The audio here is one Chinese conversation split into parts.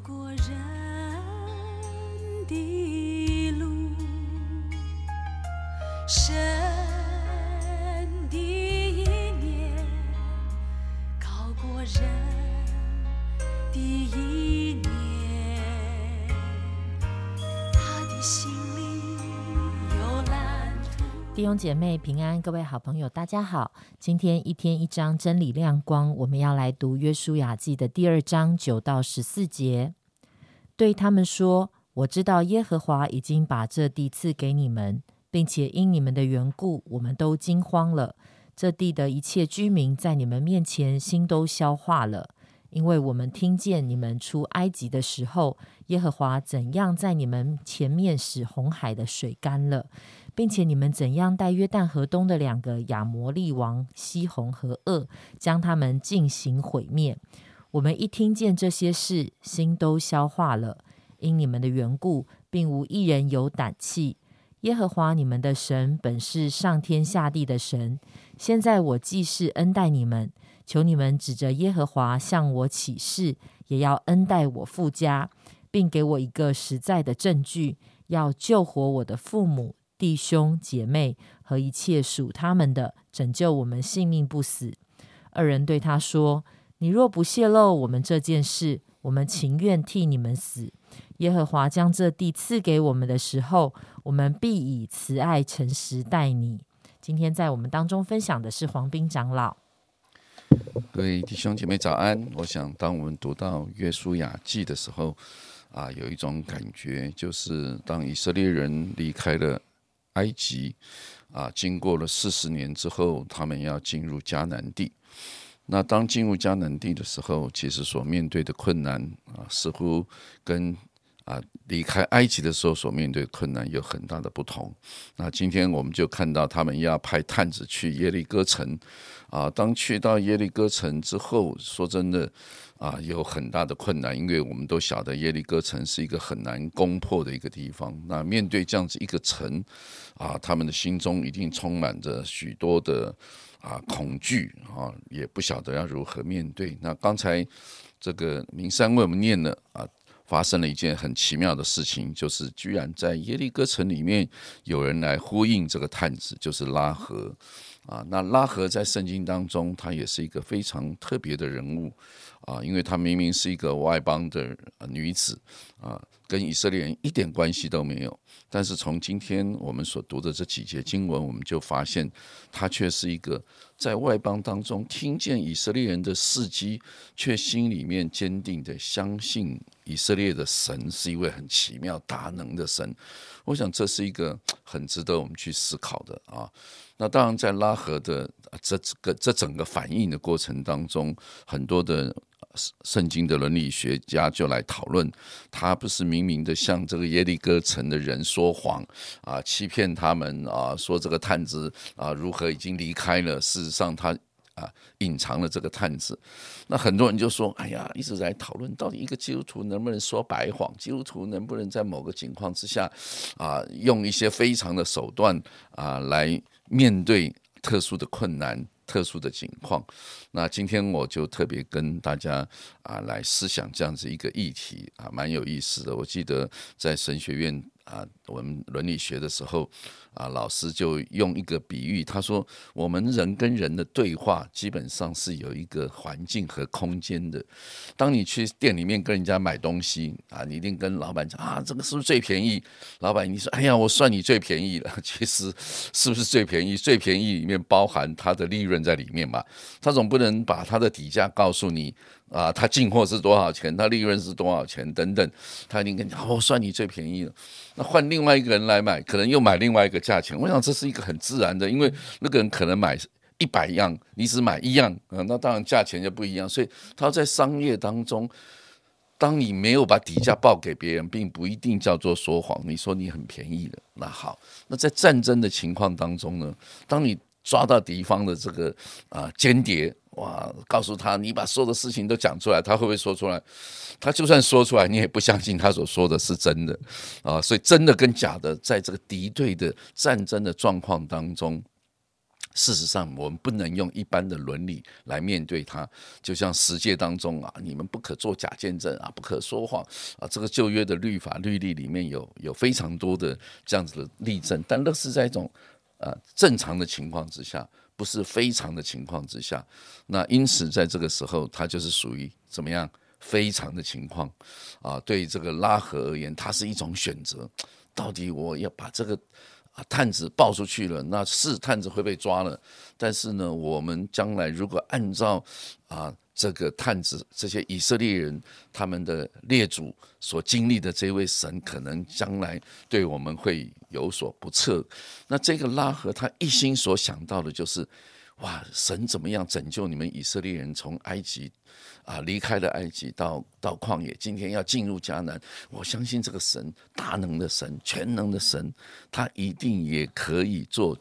过人的路，神的一念高过人的意念，他的心。弟兄姐妹平安，各位好朋友，大家好。今天一天一章真理亮光，我们要来读约书亚记的第二章九到十四节。对他们说：“我知道耶和华已经把这地赐给你们，并且因你们的缘故，我们都惊慌了。这地的一切居民在你们面前心都消化了，因为我们听见你们出埃及的时候，耶和华怎样在你们前面使红海的水干了。”并且你们怎样带约旦河东的两个亚摩利王西红和恶，将他们进行毁灭？我们一听见这些事，心都消化了。因你们的缘故，并无一人有胆气。耶和华你们的神本是上天下地的神。现在我既是恩待你们，求你们指着耶和华向我起誓，也要恩待我父家，并给我一个实在的证据，要救活我的父母。弟兄姐妹和一切属他们的，拯救我们性命不死。二人对他说：“你若不泄露我们这件事，我们情愿替你们死。耶和华将这地赐给我们的时候，我们必以慈爱诚实待你。”今天在我们当中分享的是黄斌长老。各位弟兄姐妹早安！我想，当我们读到约书亚记的时候，啊，有一种感觉，就是当以色列人离开了。埃及啊，经过了四十年之后，他们要进入迦南地。那当进入迦南地的时候，其实所面对的困难啊，似乎跟啊离开埃及的时候所面对的困难有很大的不同。那今天我们就看到他们要派探子去耶利哥城啊。当去到耶利哥城之后，说真的。啊，有很大的困难，因为我们都晓得耶利哥城是一个很难攻破的一个地方。那面对这样子一个城，啊，他们的心中一定充满着许多的啊恐惧啊，也不晓得要如何面对。那刚才这个明山为我们念了啊，发生了一件很奇妙的事情，就是居然在耶利哥城里面有人来呼应这个探子，就是拉合啊。那拉合在圣经当中，他也是一个非常特别的人物。啊，因为她明明是一个外邦的女子，啊，跟以色列人一点关系都没有。但是从今天我们所读的这几节经文，我们就发现，她却是一个在外邦当中听见以色列人的事迹，却心里面坚定的相信以色列的神是一位很奇妙大能的神。我想这是一个很值得我们去思考的啊。那当然，在拉合的这个这整个反应的过程当中，很多的。圣经的伦理学家就来讨论，他不是明明的向这个耶利哥城的人说谎啊，欺骗他们啊，说这个探子啊如何已经离开了，事实上他啊隐藏了这个探子。那很多人就说：“哎呀，一直在讨论到底一个基督徒能不能说白谎，基督徒能不能在某个情况之下啊用一些非常的手段啊来面对特殊的困难。”特殊的情况，那今天我就特别跟大家啊来思想这样子一个议题啊，蛮有意思的。我记得在神学院。啊，我们伦理学的时候，啊，老师就用一个比喻，他说，我们人跟人的对话基本上是有一个环境和空间的。当你去店里面跟人家买东西啊，你一定跟老板讲啊，这个是不是最便宜？老板，你说，哎呀，我算你最便宜了。其实是不是最便宜？最便宜里面包含它的利润在里面嘛？他总不能把他的底价告诉你。啊，他进货是多少钱？他利润是多少钱？等等，他一定跟你讲，我算你最便宜了。那换另外一个人来买，可能又买另外一个价钱。我想这是一个很自然的，因为那个人可能买一百样，你只买一样啊，那当然价钱就不一样。所以他在商业当中，当你没有把底价报给别人，并不一定叫做说谎。你说你很便宜了，那好，那在战争的情况当中呢，当你抓到敌方的这个啊间谍。哇！告诉他，你把所有的事情都讲出来，他会不会说出来？他就算说出来，你也不相信他所说的是真的啊！所以真的跟假的，在这个敌对的战争的状况当中，事实上，我们不能用一般的伦理来面对它。就像十诫当中啊，你们不可做假见证啊，不可说谎啊。这个旧约的律法律例里面有有非常多的这样子的例证，但那是在一种呃正常的情况之下，不是非常的情况之下。那因此，在这个时候，它就是属于怎么样非常的情况啊？对这个拉合而言，它是一种选择。到底我要把这个啊探子报出去了，那是探子会被抓了。但是呢，我们将来如果按照啊这个探子这些以色列人他们的列祖所经历的这位神，可能将来对我们会有所不测。那这个拉合他一心所想到的就是。哇！神怎么样拯救你们以色列人从埃及啊离开了埃及到到旷野，今天要进入迦南？我相信这个神大能的神、全能的神，他一定也可以做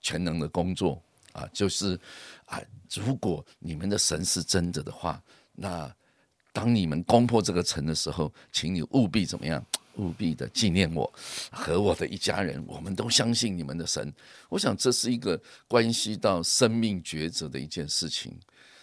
全能的工作啊！就是啊，如果你们的神是真的的话，那当你们攻破这个城的时候，请你务必怎么样？务必的纪念我和我的一家人，我们都相信你们的神。我想这是一个关系到生命抉择的一件事情。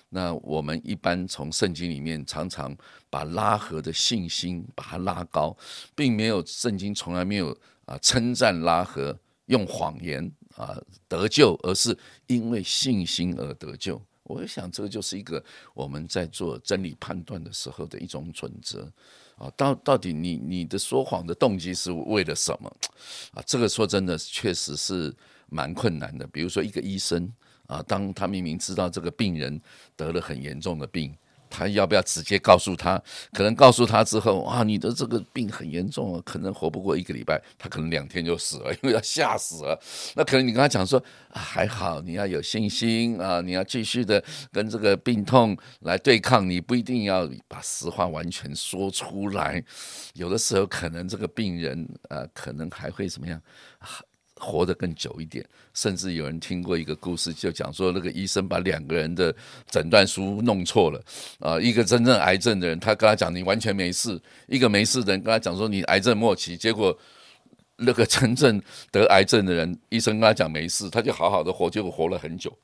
那我们一般从圣经里面常常把拉合的信心把它拉高，并没有圣经从来没有啊称赞拉合用谎言啊得救，而是因为信心而得救。我想这个就是一个我们在做真理判断的时候的一种准则。啊，到到底你你的说谎的动机是为了什么？啊，这个说真的确实是蛮困难的。比如说一个医生啊，当他明明知道这个病人得了很严重的病。他要不要直接告诉他？可能告诉他之后啊，你的这个病很严重啊，可能活不过一个礼拜，他可能两天就死了，因为要吓死了。那可能你跟他讲说还好，你要有信心啊，你要继续的跟这个病痛来对抗，你不一定要把实话完全说出来。有的时候可能这个病人呃，可能还会怎么样？活得更久一点，甚至有人听过一个故事，就讲说那个医生把两个人的诊断书弄错了。啊，一个真正癌症的人，他跟他讲你完全没事；一个没事的人跟他讲说你癌症末期，结果那个真正得癌症的人，医生跟他讲没事，他就好好的活，结果活了很久。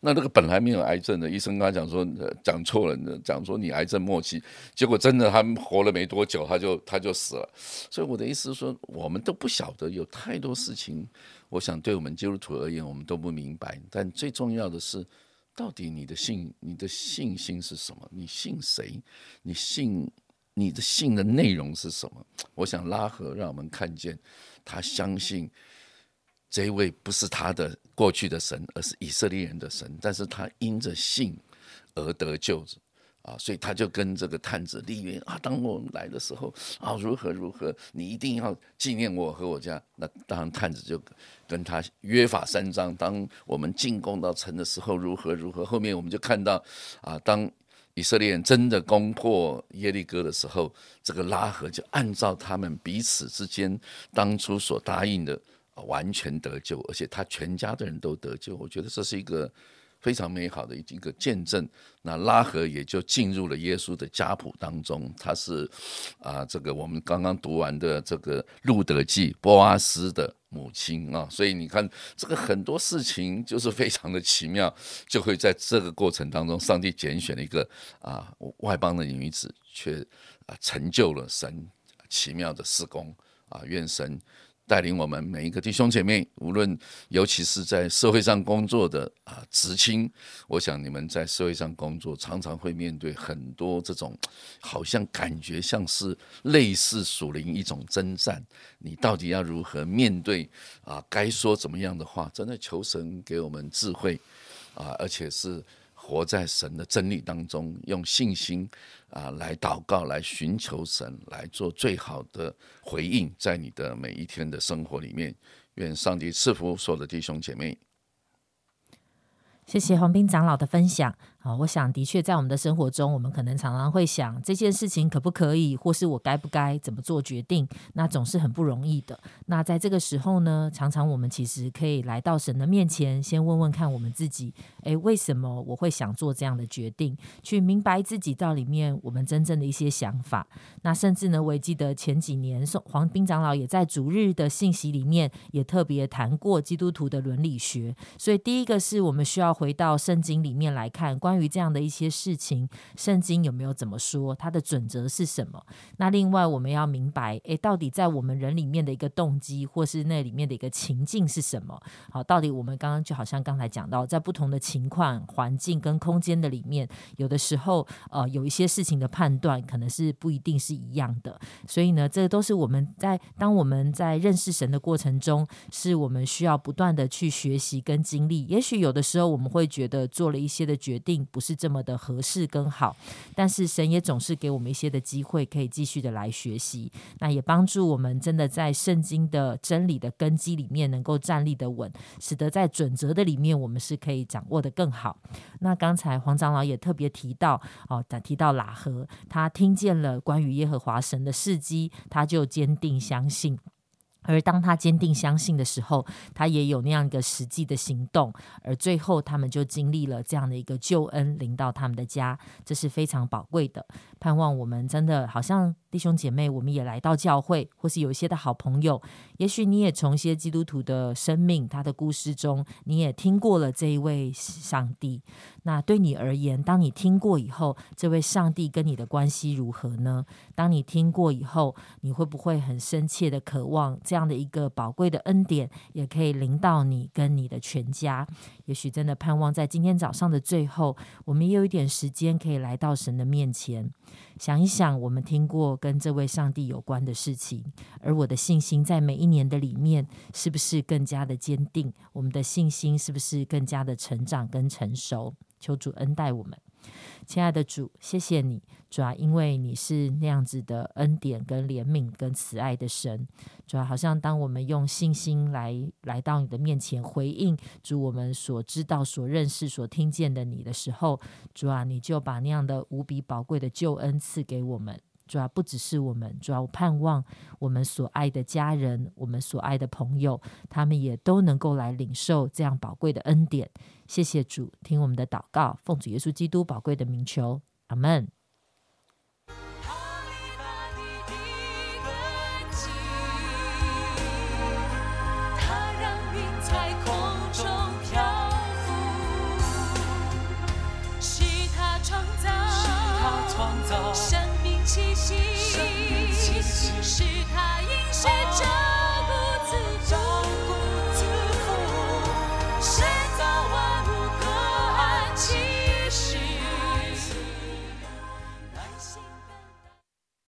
那那个本来没有癌症的医生跟他讲说讲错了，讲说你癌症末期，结果真的他活了没多久他就他就死了。所以我的意思是说，我们都不晓得有太多事情，我想对我们基督徒而言，我们都不明白。但最重要的是，到底你的信你的信心是什么？你信谁？你信你的信的内容是什么？我想拉合让我们看见，他相信。这一位不是他的过去的神，而是以色列人的神。但是他因着信而得救啊，所以他就跟这个探子立约啊，当我们来的时候啊，如何如何，你一定要纪念我和我家。那当然，探子就跟他约法三章。当我们进攻到城的时候，如何如何。后面我们就看到啊，当以色列人真的攻破耶利哥的时候，这个拉合就按照他们彼此之间当初所答应的。完全得救，而且他全家的人都得救，我觉得这是一个非常美好的一个见证。那拉合也就进入了耶稣的家谱当中，他是啊，这个我们刚刚读完的这个路德记波阿斯的母亲啊，所以你看这个很多事情就是非常的奇妙，就会在这个过程当中，上帝拣选了一个啊外邦的女子，却啊成就了神奇妙的施工啊，愿神。带领我们每一个弟兄姐妹，无论尤其是在社会上工作的啊，职青，我想你们在社会上工作，常常会面对很多这种，好像感觉像是类似属灵一种征战，你到底要如何面对啊？该说怎么样的话？真的求神给我们智慧啊，而且是。活在神的真理当中，用信心啊来祷告，来寻求神，来做最好的回应，在你的每一天的生活里面。愿上帝赐福所有的弟兄姐妹。谢谢黄斌长老的分享。啊，我想的确在我们的生活中，我们可能常常会想这件事情可不可以，或是我该不该怎么做决定，那总是很不容易的。那在这个时候呢，常常我们其实可以来到神的面前，先问问看我们自己，诶，为什么我会想做这样的决定？去明白自己到里面我们真正的一些想法。那甚至呢，我也记得前几年黄斌长老也在主日的信息里面也特别谈过基督徒的伦理学。所以第一个是我们需要回到圣经里面来看。关于这样的一些事情，圣经有没有怎么说？它的准则是什么？那另外我们要明白，诶，到底在我们人里面的一个动机，或是那里面的一个情境是什么？好，到底我们刚刚就好像刚才讲到，在不同的情况、环境跟空间的里面，有的时候呃，有一些事情的判断可能是不一定是一样的。所以呢，这都是我们在当我们在认识神的过程中，是我们需要不断的去学习跟经历。也许有的时候我们会觉得做了一些的决定。不是这么的合适跟好，但是神也总是给我们一些的机会，可以继续的来学习。那也帮助我们真的在圣经的真理的根基里面能够站立的稳，使得在准则的里面我们是可以掌握的更好。那刚才黄长老也特别提到哦，提到喇合，他听见了关于耶和华神的事迹，他就坚定相信。而当他坚定相信的时候，他也有那样一个实际的行动，而最后他们就经历了这样的一个救恩临到他们的家，这是非常宝贵的。盼望我们真的好像弟兄姐妹，我们也来到教会，或是有一些的好朋友，也许你也从一些基督徒的生命、他的故事中，你也听过了这一位上帝。那对你而言，当你听过以后，这位上帝跟你的关系如何呢？当你听过以后，你会不会很深切的渴望这样的一个宝贵的恩典，也可以临到你跟你的全家？也许真的盼望在今天早上的最后，我们也有一点时间可以来到神的面前。想一想，我们听过跟这位上帝有关的事情，而我的信心在每一年的里面，是不是更加的坚定？我们的信心是不是更加的成长跟成熟？求主恩待我们，亲爱的主，谢谢你，主要因为你是那样子的恩典跟怜悯跟慈爱的神，主要好像当我们用信心来来到你的面前回应主我们所知道、所认识、所听见的你的时候，主啊，你就把那样的无比宝贵的救恩赐给我们。主要不只是我们，主要盼望我们所爱的家人，我们所爱的朋友，他们也都能够来领受这样宝贵的恩典。谢谢主，听我们的祷告，奉主耶稣基督宝贵的名求，阿门。